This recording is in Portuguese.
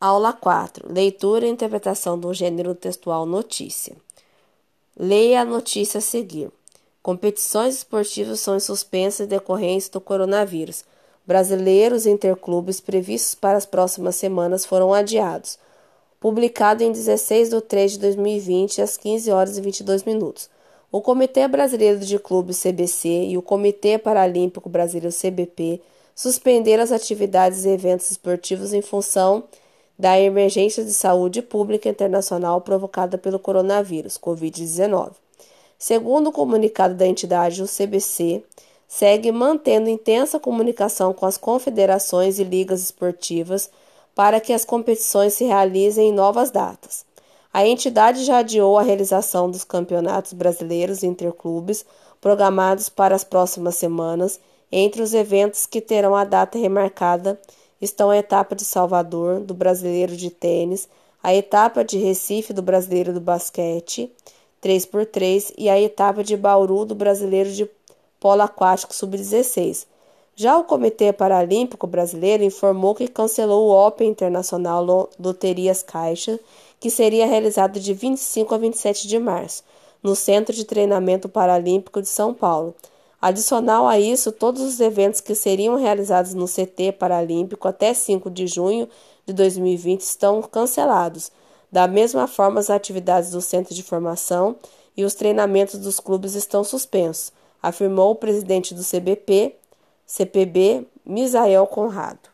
Aula 4. Leitura e interpretação do gênero textual notícia. Leia a notícia a seguir. Competições esportivas são suspensas em decorrência do coronavírus. Brasileiros interclubes previstos para as próximas semanas foram adiados. Publicado em 16 de 3 de 2020, às 15 horas e 22 minutos. O Comitê Brasileiro de Clubes CBC e o Comitê Paralímpico Brasileiro CBP suspenderam as atividades e eventos esportivos em função da emergência de saúde pública internacional provocada pelo coronavírus Covid-19. Segundo o comunicado da entidade, o CBC segue mantendo intensa comunicação com as confederações e ligas esportivas para que as competições se realizem em novas datas. A entidade já adiou a realização dos campeonatos brasileiros interclubes programados para as próximas semanas. Entre os eventos que terão a data remarcada estão a etapa de Salvador do Brasileiro de Tênis, a etapa de Recife do Brasileiro do Basquete 3x3 e a etapa de Bauru do Brasileiro de Polo Aquático Sub-16. Já o Comitê Paralímpico Brasileiro informou que cancelou o Open Internacional Loterias Caixa, que seria realizado de 25 a 27 de março, no Centro de Treinamento Paralímpico de São Paulo. Adicional a isso, todos os eventos que seriam realizados no CT Paralímpico até 5 de junho de 2020 estão cancelados. Da mesma forma, as atividades do centro de formação e os treinamentos dos clubes estão suspensos, afirmou o presidente do CBP, CPB, Misael Conrado.